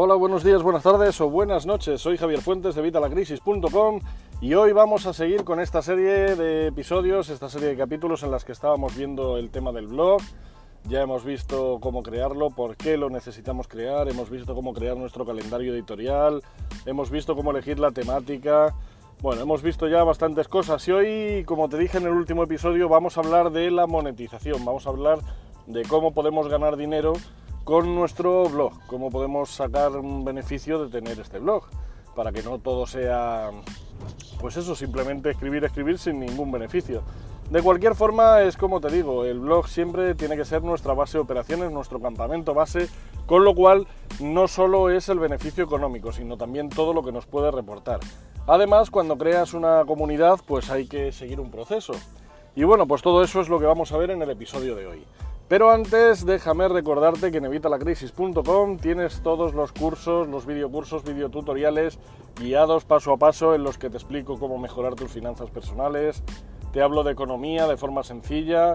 Hola, buenos días, buenas tardes o buenas noches. Soy Javier Fuentes de Vitalacrisis.com y hoy vamos a seguir con esta serie de episodios, esta serie de capítulos en las que estábamos viendo el tema del blog. Ya hemos visto cómo crearlo, por qué lo necesitamos crear, hemos visto cómo crear nuestro calendario editorial, hemos visto cómo elegir la temática. Bueno, hemos visto ya bastantes cosas y hoy, como te dije en el último episodio, vamos a hablar de la monetización, vamos a hablar de cómo podemos ganar dinero con nuestro blog, cómo podemos sacar un beneficio de tener este blog, para que no todo sea, pues eso, simplemente escribir, escribir sin ningún beneficio. De cualquier forma, es como te digo, el blog siempre tiene que ser nuestra base de operaciones, nuestro campamento base, con lo cual no solo es el beneficio económico, sino también todo lo que nos puede reportar. Además, cuando creas una comunidad, pues hay que seguir un proceso. Y bueno, pues todo eso es lo que vamos a ver en el episodio de hoy. Pero antes déjame recordarte que en evitalacrisis.com tienes todos los cursos, los videocursos, videotutoriales guiados paso a paso en los que te explico cómo mejorar tus finanzas personales, te hablo de economía de forma sencilla,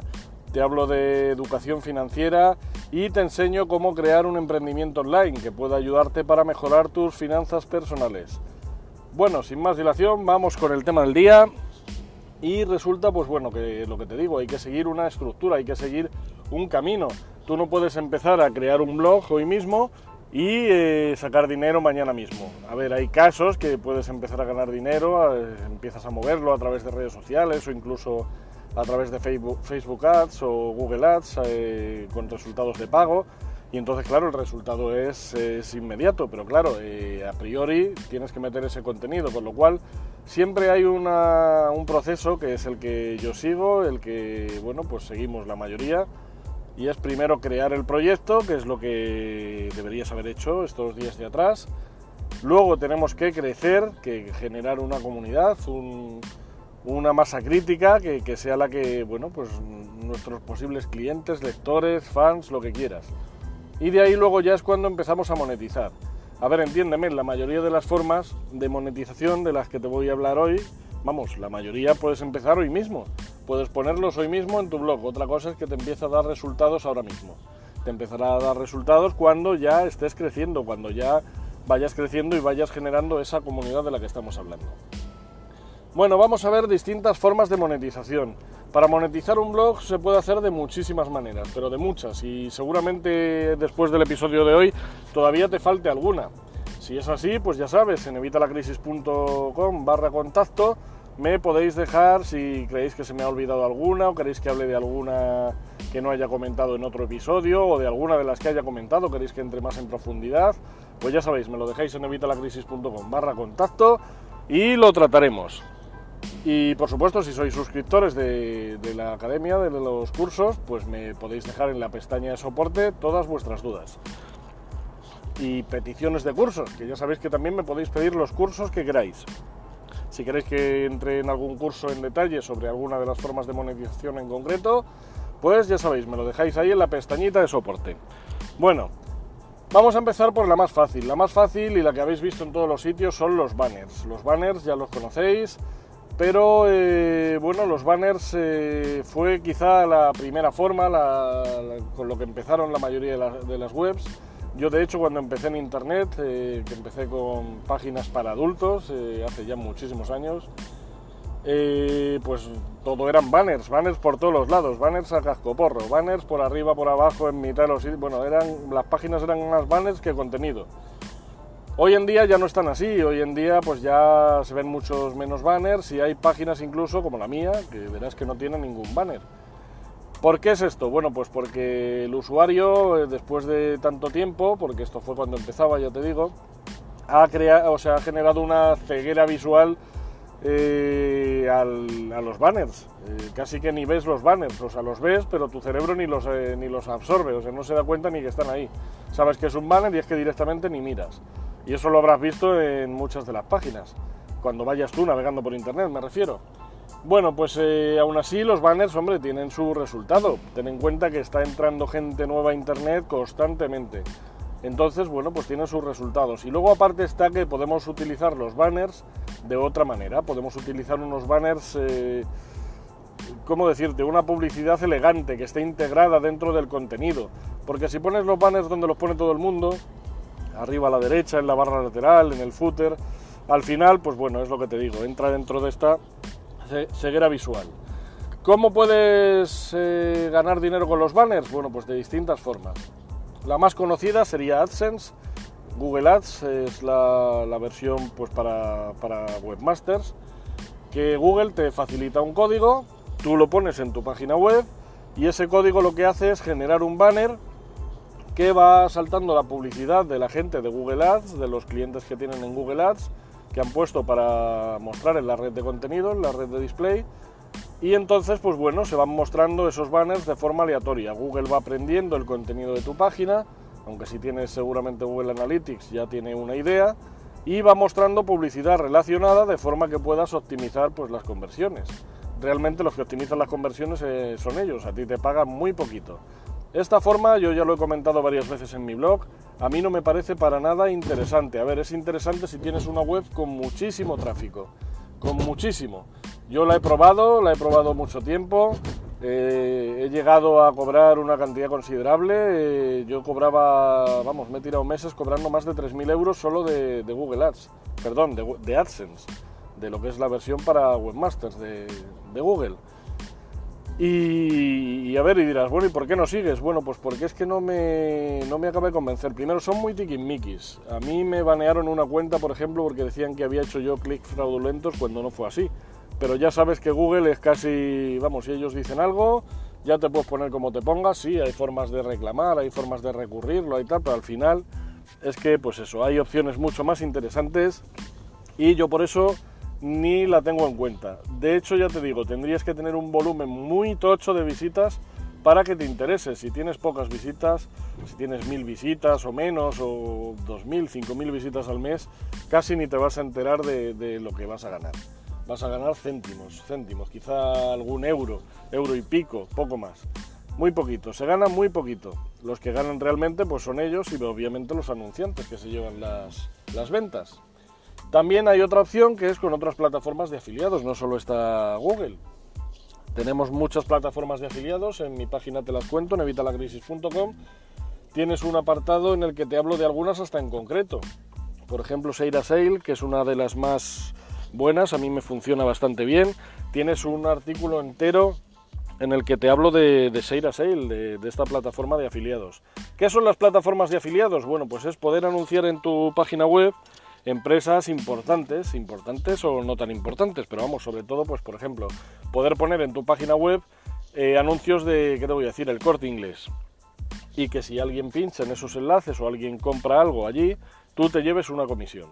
te hablo de educación financiera y te enseño cómo crear un emprendimiento online que pueda ayudarte para mejorar tus finanzas personales. Bueno, sin más dilación, vamos con el tema del día. Y resulta, pues bueno, que lo que te digo, hay que seguir una estructura, hay que seguir un camino. Tú no puedes empezar a crear un blog hoy mismo y eh, sacar dinero mañana mismo. A ver, hay casos que puedes empezar a ganar dinero, eh, empiezas a moverlo a través de redes sociales o incluso a través de Facebook, Ads o Google Ads eh, con resultados de pago. Y entonces, claro, el resultado es, inmediato, pero claro, a priori tienes que meter ese contenido, con lo cual siempre hay un proceso que es el que yo sigo, el que, bueno, pues seguimos la mayoría y es primero crear el proyecto, que es lo que deberías haber hecho estos días de atrás. Luego tenemos que crecer, que generar una comunidad, una masa crítica que, que, sea la que, bueno, pues nuestros posibles clientes, lectores, fans, lo que quieras. Y de ahí luego ya es cuando empezamos a monetizar. A ver, entiéndeme, la mayoría de las formas de monetización de las que te voy a hablar hoy, vamos, la mayoría puedes empezar hoy mismo. Puedes ponerlos hoy mismo en tu blog. Otra cosa es que te empiece a dar resultados ahora mismo. Te empezará a dar resultados cuando ya estés creciendo, cuando ya vayas creciendo y vayas generando esa comunidad de la que estamos hablando. Bueno, vamos a ver distintas formas de monetización. Para monetizar un blog se puede hacer de muchísimas maneras, pero de muchas, y seguramente después del episodio de hoy todavía te falte alguna. Si es así, pues ya sabes, en evitalacrisis.com barra contacto me podéis dejar si creéis que se me ha olvidado alguna o queréis que hable de alguna que no haya comentado en otro episodio o de alguna de las que haya comentado, queréis que entre más en profundidad, pues ya sabéis, me lo dejáis en evitalacrisis.com barra contacto y lo trataremos. Y por supuesto, si sois suscriptores de, la academia, de los cursos, pues me podéis dejar en la pestaña de soporte todas vuestras dudas. Y peticiones de cursos, que ya sabéis que también me podéis pedir los cursos que queráis. Si queréis que entre en algún curso en detalle sobre alguna de las formas de monetización en concreto, pues ya sabéis, me lo dejáis ahí en la pestañita de soporte. Bueno, vamos a empezar por la más fácil. La más fácil y la que habéis visto en todos los sitios son los banners. Los banners ya los conocéis, pero eh, bueno, los banners eh, fue quizá la primera forma con lo que empezaron la mayoría de las webs yo de hecho cuando empecé en internet, eh, que empecé con páginas para adultos, eh, hace ya muchísimos años, pues todo eran banners, banners por todos los lados, banners a cascoporro, banners por arriba, por abajo, en mitad de los bueno, eran, las páginas eran más banners que contenido. Hoy en día ya no están así, hoy en día pues ya se ven muchos menos banners y hay páginas incluso como la mía, que verás que no tiene ningún banner. ¿Por qué es esto? Bueno, pues porque el usuario, eh, después de tanto tiempo, porque esto fue cuando empezaba, ya te digo, ha, creado, o sea, ha generado una ceguera visual eh, a los banners. Eh, casi que ni ves los banners, o sea, los ves, pero tu cerebro ni los, ni los absorbe, o sea, no se da cuenta ni que están ahí. Sabes que es un banner y es que directamente ni miras. Y eso lo habrás visto en muchas de las páginas, cuando vayas tú navegando por internet, me refiero. Bueno, pues eh, aún así los banners, hombre, tienen su resultado. Ten en cuenta que está entrando gente nueva a Internet constantemente. Entonces, bueno, pues tienen sus resultados. Y luego aparte está que podemos utilizar los banners de otra manera. Podemos utilizar unos banners, eh, ¿cómo decirte? Una publicidad elegante que esté integrada dentro del contenido. Porque si pones los banners donde los pone todo el mundo, arriba a la derecha, en la barra lateral, en el footer. Al final, pues bueno, es lo que te digo, entra dentro de esta ceguera visual. ¿Cómo puedes eh, ganar dinero con los banners? Bueno, pues de distintas formas. La más conocida sería AdSense. Google Ads es la, versión pues, para, para webmasters, que Google te facilita un código, tú lo pones en tu página web y ese código lo que hace es generar un banner que va saltando la publicidad de la gente de Google Ads, de los clientes que tienen en Google Ads, que han puesto para mostrar en la red de contenido, en la red de display. Y entonces, pues bueno, se van mostrando esos banners de forma aleatoria. Google va aprendiendo el contenido de tu página, aunque si tienes seguramente Google Analytics ya tiene una idea, y va mostrando publicidad relacionada de forma que puedas optimizar pues, las conversiones. Realmente los que optimizan las conversiones eh, son ellos, a ti te pagan muy poquito. Esta forma, yo ya lo he comentado varias veces en mi blog, a mí no me parece para nada interesante. A ver, es interesante si tienes una web con muchísimo tráfico, con muchísimo. Yo la he probado, la he probado mucho tiempo, eh, he llegado a cobrar una cantidad considerable. Eh, yo cobraba, vamos, me he tirado meses cobrando más de 3.000 euros solo de, Google Ads, perdón, de, AdSense, de lo que es la versión para webmasters de Google. Y, a ver, y dirás, bueno, ¿y por qué no sigues? Bueno, pues porque es que no me, no me acaba de convencer. Primero, son muy tiquismiquis. A mí me banearon una cuenta, por ejemplo, porque decían que había hecho yo clics fraudulentos cuando no fue así. Pero ya sabes que Google es casi, vamos, si ellos dicen algo, ya te puedes poner como te pongas. Sí, hay formas de reclamar, hay formas de recurrirlo y tal, pero al final es que, pues eso, hay opciones mucho más interesantes. Y yo por eso ni la tengo en cuenta. De hecho, ya te digo, tendrías que tener un volumen muy tocho de visitas para que te interese. Si tienes pocas visitas, si tienes mil visitas o menos, o dos mil, cinco mil visitas al mes, casi ni te vas a enterar de, lo que vas a ganar. Vas a ganar céntimos, céntimos, quizá algún euro, euro y pico, poco más. Muy poquito, se gana muy poquito. Los que ganan realmente pues son ellos y obviamente los anunciantes que se llevan las, las ventas. También hay otra opción que es con otras plataformas de afiliados, no solo está Google. Tenemos muchas plataformas de afiliados, en mi página te las cuento, en evitalacrisis.com. Tienes un apartado en el que te hablo de algunas hasta en concreto. Por ejemplo, Seira Sale, que es una de las más buenas, a mí me funciona bastante bien. Tienes un artículo entero en el que te hablo de, de Seira Sale, de, de, esta plataforma de afiliados. ¿Qué son las plataformas de afiliados? Bueno, pues es poder anunciar en tu página web empresas importantes, importantes o no tan importantes, pero vamos, sobre todo, pues por ejemplo, poder poner en tu página web eh, anuncios de, ¿qué te voy a decir?, el corte inglés. Y que si alguien pincha en esos enlaces o alguien compra algo allí, tú te lleves una comisión.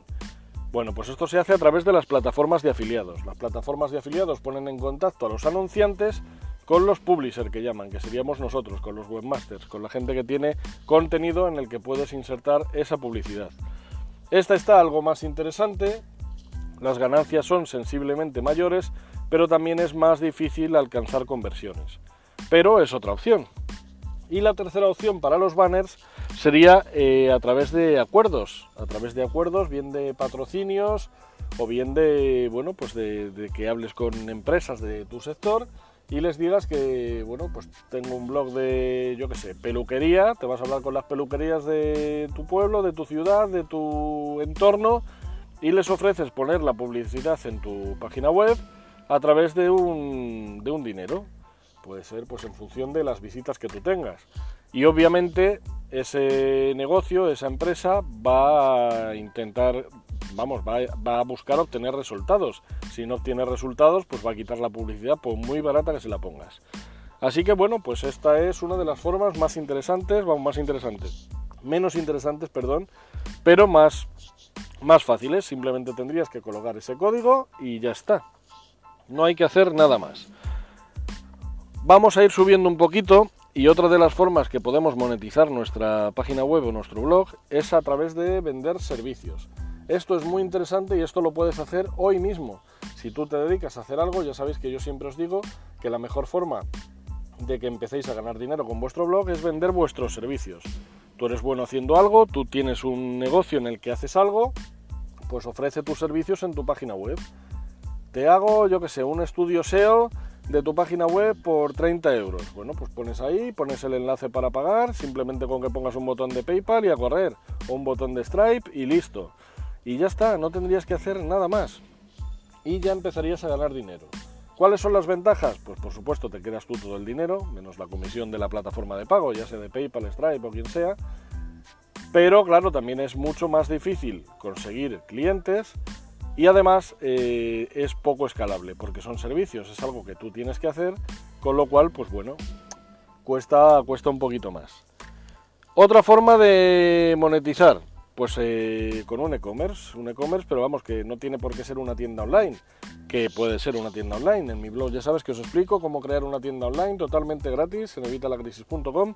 Bueno, pues esto se hace a través de las plataformas de afiliados. Las plataformas de afiliados ponen en contacto a los anunciantes con los publishers que llaman, que seríamos nosotros, con los webmasters, con la gente que tiene contenido en el que puedes insertar esa publicidad. Esta está algo más interesante, las ganancias son sensiblemente mayores, pero también es más difícil alcanzar conversiones. Pero es otra opción. Y la tercera opción para los banners sería eh, a través de acuerdos, a través de acuerdos, bien de patrocinios o bien de, bueno, pues de que hables con empresas de tu sector y les digas que, bueno, pues tengo un blog de, yo qué sé, peluquería, te vas a hablar con las peluquerías de tu pueblo, de tu ciudad, de tu entorno y les ofreces poner la publicidad en tu página web a través de un, de un dinero. Puede ser pues en función de las visitas que tú tengas. Y obviamente ese negocio, esa empresa va a intentar vamos, va, a buscar obtener resultados. Si no obtiene resultados, pues va a quitar la publicidad por muy barata que se la pongas. Así que bueno, pues esta es una de las formas más interesantes, vamos, más interesantes, menos interesantes, perdón, pero más, más fáciles. Simplemente tendrías que colocar ese código y ya está. No hay que hacer nada más. Vamos a ir subiendo un poquito y otra de las formas que podemos monetizar nuestra página web o nuestro blog es a través de vender servicios. Esto es muy interesante y esto lo puedes hacer hoy mismo. Si tú te dedicas a hacer algo, ya sabéis que yo siempre os digo que la mejor forma de que empecéis a ganar dinero con vuestro blog es vender vuestros servicios. Tú eres bueno haciendo algo, tú tienes un negocio en el que haces algo, pues ofrece tus servicios en tu página web. Te hago, yo que sé, un estudio SEO de tu página web por 30 euros. Bueno, pues pones ahí, pones el enlace para pagar, simplemente con que pongas un botón de PayPal y a correr, o un botón de Stripe y listo. Y ya está, no tendrías que hacer nada más. Y ya empezarías a ganar dinero. ¿Cuáles son las ventajas? Pues por supuesto te quedas tú todo el dinero, menos la comisión de la plataforma de pago, ya sea de PayPal, Stripe o quien sea. Pero claro, también es mucho más difícil conseguir clientes y además eh, es poco escalable porque son servicios, es algo que tú tienes que hacer, con lo cual, pues bueno, cuesta, cuesta un poquito más. Otra forma de monetizar, pues eh, con un e-commerce, un e-commerce, pero vamos, que no tiene por qué ser una tienda online, que puede ser una tienda online. En mi blog ya sabes que os explico cómo crear una tienda online totalmente gratis en evitalacrisis.com.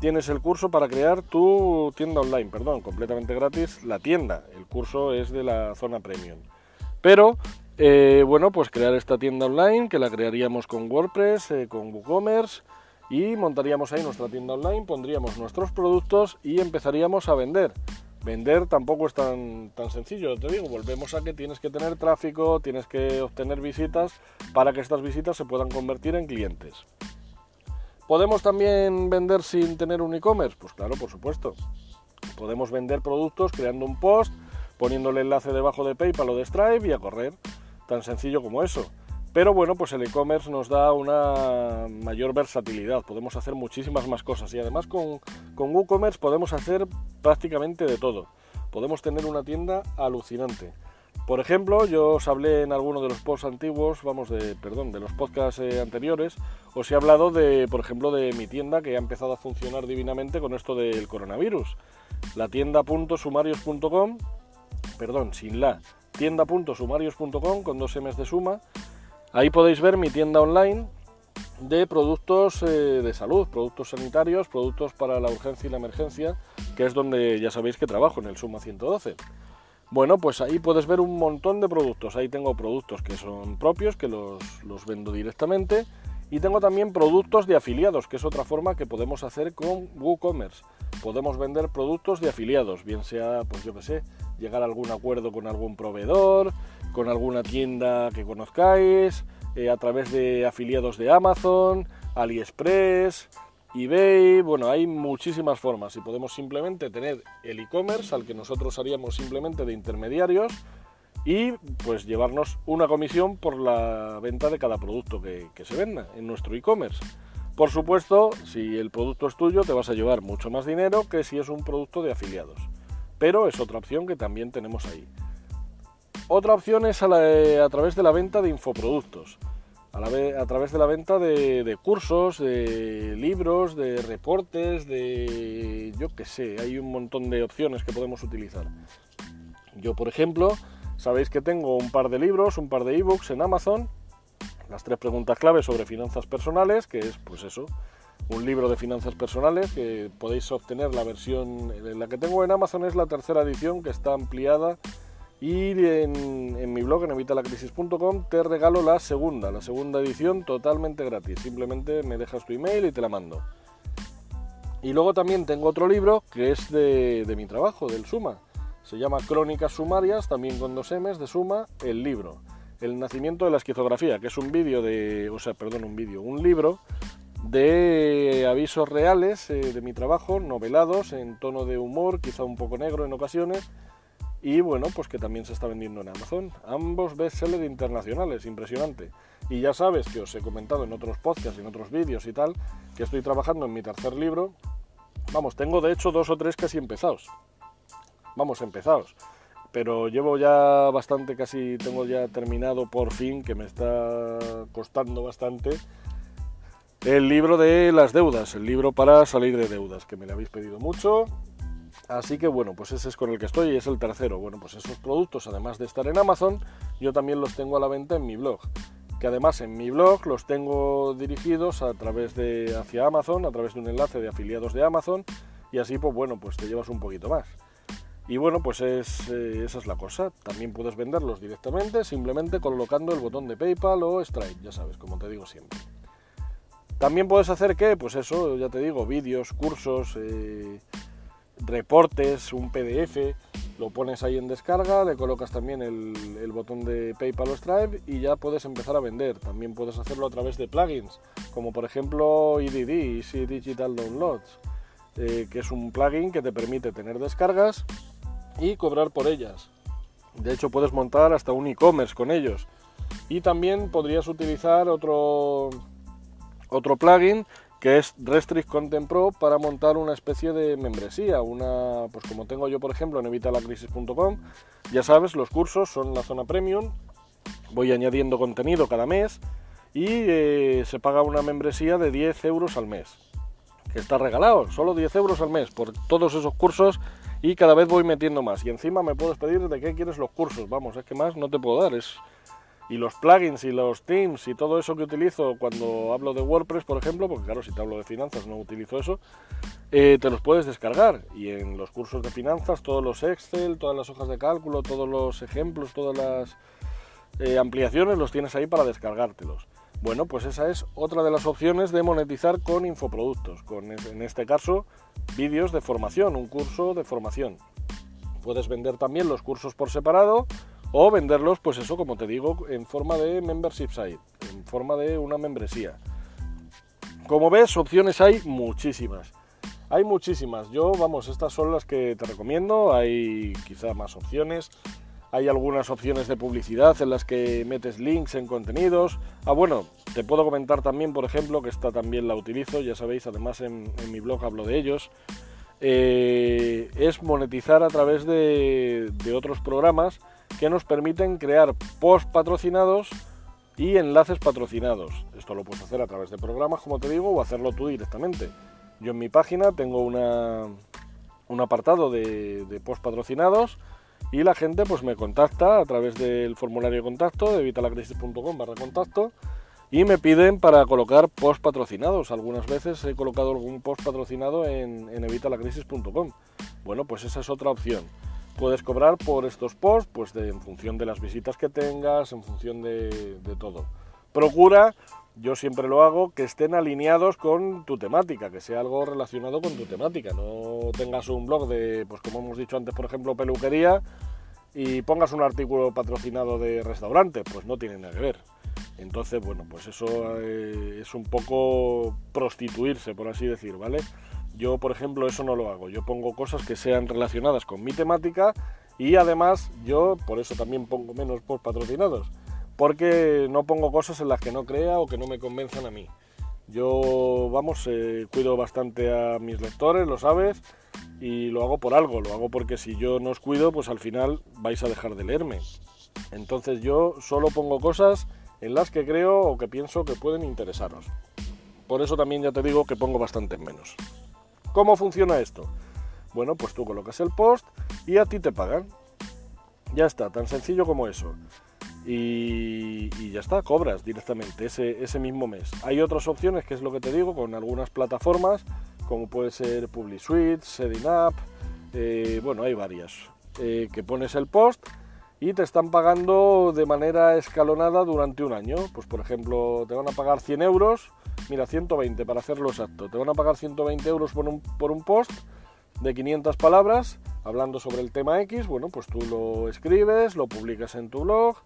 Tienes el curso para crear tu tienda online, perdón, completamente gratis, la tienda. El curso es de la zona premium. Pero, eh, bueno, pues crear esta tienda online, que la crearíamos con WordPress, eh, con WooCommerce, y montaríamos ahí nuestra tienda online, pondríamos nuestros productos y empezaríamos a vender. Vender tampoco es tan, tan sencillo, te digo, volvemos a que tienes que tener tráfico, tienes que obtener visitas para que estas visitas se puedan convertir en clientes. ¿Podemos también vender sin tener un e-commerce? Pues claro, por supuesto. Podemos vender productos creando un post, poniendo el enlace debajo de PayPal o de Stripe y a correr. Tan sencillo como eso. Pero bueno, pues el e-commerce nos da una mayor versatilidad, podemos hacer muchísimas más cosas y además con, con WooCommerce podemos hacer prácticamente de todo. Podemos tener una tienda alucinante. Por ejemplo, yo os hablé en alguno de los posts antiguos, vamos, de, perdón, de los podcasts eh, anteriores, os he hablado de, por ejemplo, de mi tienda que ha empezado a funcionar divinamente con esto del coronavirus. La tienda.sumarios.com, perdón, sin la, tienda.sumarios.com con dos M's de suma. Ahí podéis ver mi tienda online de productos eh, de salud, productos sanitarios, productos para la urgencia y la emergencia, que es donde ya sabéis que trabajo, en el Suma 112. Bueno, pues ahí puedes ver un montón de productos. Ahí tengo productos que son propios, que los, vendo directamente. Y tengo también productos de afiliados, que es otra forma que podemos hacer con WooCommerce. Podemos vender productos de afiliados, bien sea, pues yo que sé, llegar a algún acuerdo con algún proveedor, con alguna tienda que conozcáis, eh, a través de afiliados de Amazon, AliExpress, eBay, bueno, hay muchísimas formas y podemos simplemente tener el e-commerce al que nosotros haríamos simplemente de intermediarios y pues llevarnos una comisión por la venta de cada producto que, se venda en nuestro e-commerce. Por supuesto, si el producto es tuyo te vas a llevar mucho más dinero que si es un producto de afiliados, pero es otra opción que también tenemos ahí. Otra opción es a través de la venta de infoproductos a, través de la venta de, cursos, de libros, de reportes, de yo qué sé, hay un montón de opciones que podemos utilizar. Yo, por ejemplo, sabéis que tengo un par de libros, un par de ebooks en Amazon, las tres preguntas claves sobre finanzas personales, que es pues eso, un libro de finanzas personales que podéis obtener la versión, la que tengo en Amazon es la tercera edición que está ampliada y en, mi blog, en evitalacrisis.com, te regalo la segunda, la segunda edición totalmente gratis. Simplemente me dejas tu email y te la mando. Y luego también tengo otro libro que es de, mi trabajo, del Suma. Se llama Crónicas Sumarias, también con dos M's de Suma, el libro. El nacimiento de la esquizografía, que es un vídeo de, o sea, perdón, un vídeo, un libro de avisos reales eh, de mi trabajo, novelados en tono de humor, quizá un poco negro en ocasiones, y bueno, pues que también se está vendiendo en Amazon. Ambos bestsellers internacionales, impresionante. Y ya sabes que os he comentado en otros podcasts, en otros vídeos y tal, que estoy trabajando en mi tercer libro. Vamos, tengo de hecho dos o tres casi empezados. Vamos, empezados. Pero llevo ya bastante, casi tengo ya terminado por fin, que me está costando bastante, el libro de las deudas, el libro para salir de deudas, que me lo habéis pedido mucho Así que bueno, pues ese es con el que estoy y es el tercero. Bueno, pues esos productos, además de estar en Amazon, yo también los tengo a la venta en mi blog. Que además en mi blog los tengo dirigidos a través de hacia Amazon, a través de un enlace de afiliados de Amazon, y así pues bueno, pues te llevas un poquito más. Y bueno, pues es, eh, esa es la cosa. También puedes venderlos directamente, simplemente colocando el botón de PayPal o Stripe, ya sabes, como te digo siempre. También puedes hacer que, pues eso, ya te digo, vídeos, cursos, eh, reportes, un PDF, lo pones ahí en descarga, le colocas también el, botón de PayPal o Stripe y ya puedes empezar a vender. También puedes hacerlo a través de plugins, como por ejemplo EDD, Easy Digital Downloads, eh, que es un plugin que te permite tener descargas y cobrar por ellas. De hecho, puedes montar hasta un e-commerce con ellos. Y también podrías utilizar otro, otro plugin que es Restrict Content Pro para montar una especie de membresía, una pues como tengo yo por ejemplo en evitalacrisis.com, ya sabes, los cursos son la zona premium, voy añadiendo contenido cada mes y eh, se paga una membresía de 10 euros al mes, que está regalado, solo 10 euros al mes por todos esos cursos y cada vez voy metiendo más. Y encima me puedes pedir de qué quieres los cursos, vamos, es que más no te puedo dar, es y los plugins y los themes y todo eso que utilizo cuando hablo de WordPress, por ejemplo, porque claro, si te hablo de finanzas no utilizo eso, eh, te los puedes descargar. Y en los cursos de finanzas, todos los Excel, todas las hojas de cálculo, todos los ejemplos, todas las eh, ampliaciones los tienes ahí para descargártelos. Bueno, pues esa es otra de las opciones de monetizar con infoproductos, con en este caso vídeos de formación, un curso de formación. Puedes vender también los cursos por separado o venderlos, pues eso, como te digo, en forma de membership site, en forma de una membresía. Como ves, opciones hay muchísimas. Hay muchísimas. Yo, vamos, estas son las que te recomiendo. Hay quizá más opciones. Hay algunas opciones de publicidad en las que metes links en contenidos. Ah, bueno, te puedo comentar también, por ejemplo, que esta también la utilizo, ya sabéis, además en, mi blog hablo de ellos. Eh, es monetizar a través de, de otros programas que nos permiten crear post patrocinados y enlaces patrocinados. Esto lo puedes hacer a través de programas, como te digo, o hacerlo tú directamente. Yo en mi página tengo una, un apartado de, post patrocinados y la gente pues me contacta a través del formulario de contacto de vitalacrisis.com barra contacto y me piden para colocar post patrocinados. Algunas veces he colocado algún post patrocinado en, en evitalacrisis.com. Bueno, pues esa es otra opción puedes cobrar por estos posts, pues en función de las visitas que tengas, en función de, todo. Procura, yo siempre lo hago, que estén alineados con tu temática, que sea algo relacionado con tu temática. No tengas un blog de, pues como hemos dicho antes, por ejemplo, peluquería y pongas un artículo patrocinado de restaurante, pues no tiene nada que ver. Entonces, bueno, pues eso eh, es un poco prostituirse, por así decir, ¿vale? Yo, por ejemplo, eso no lo hago. Yo pongo cosas que sean relacionadas con mi temática y además yo por eso también pongo menos post patrocinados. Porque no pongo cosas en las que no crea o que no me convenzan a mí. Yo, vamos, eh, cuido bastante a mis lectores, lo sabes, y lo hago por algo. Lo hago porque si yo no os cuido, pues al final vais a dejar de leerme. Entonces yo solo pongo cosas en las que creo o que pienso que pueden interesaros. Por eso también ya te digo que pongo bastante menos. ¿Cómo funciona esto? Bueno, pues tú colocas el post y a ti te pagan. Ya está, tan sencillo como eso. Y, ya está, cobras directamente ese, mismo mes. Hay otras opciones, que es lo que te digo, con algunas plataformas, como puede ser PubliSuite, SettingUp, eh, bueno, hay varias, eh, que pones el post y te están pagando de manera escalonada durante un año. Pues por ejemplo, te van a pagar 100 euros Mira, 120 para hacerlo exacto. Te van a pagar 120 euros por un, por un post de 500 palabras hablando sobre el tema X. Bueno, pues tú lo escribes, lo publicas en tu blog,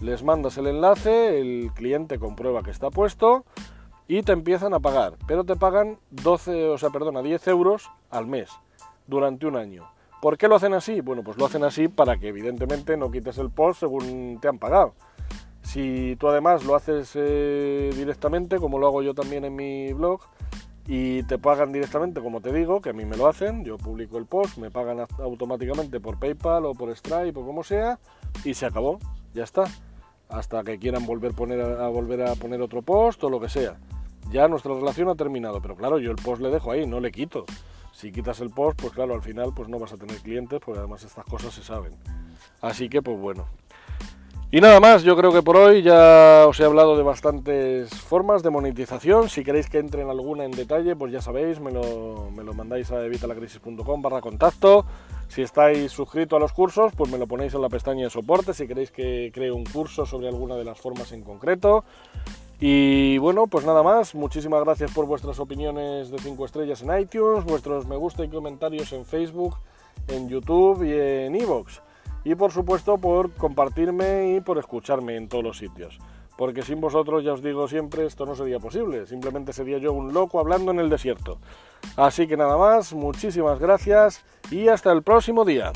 les mandas el enlace, el cliente comprueba que está puesto y te empiezan a pagar. Pero te pagan 12, o sea, perdona, 10 euros al mes durante un año. ¿Por qué lo hacen así? Bueno, pues lo hacen así para que evidentemente no quites el post según te han pagado. Si tú además lo haces eh, directamente, como lo hago yo también en mi blog, y te pagan directamente, como te digo, que a mí me lo hacen, yo publico el post, me pagan automáticamente por PayPal o por Stripe o como sea, y se acabó, ya está. Hasta que quieran volver, a, volver a poner otro post o lo que sea. Ya nuestra relación ha terminado, pero claro, yo el post le dejo ahí, no le quito. Si quitas el post, pues claro, al final pues no vas a tener clientes, porque además estas cosas se saben. Así que pues bueno, y nada más, yo creo que por hoy ya os he hablado de bastantes formas de monetización. Si queréis que entre en alguna en detalle, pues ya sabéis, me lo, me lo mandáis a evitalacrisis.com barra contacto. Si estáis suscritos a los cursos, pues me lo ponéis en la pestaña de soporte si queréis que cree un curso sobre alguna de las formas en concreto. Y bueno, pues nada más, muchísimas gracias por vuestras opiniones de 5 estrellas en iTunes, vuestros me gusta y comentarios en Facebook, en YouTube y en iVoox. Y por supuesto por compartirme y por escucharme en todos los sitios. Porque sin vosotros, ya os digo siempre, esto no sería posible. Simplemente sería yo un loco hablando en el desierto. Así que nada más, muchísimas gracias y hasta el próximo día.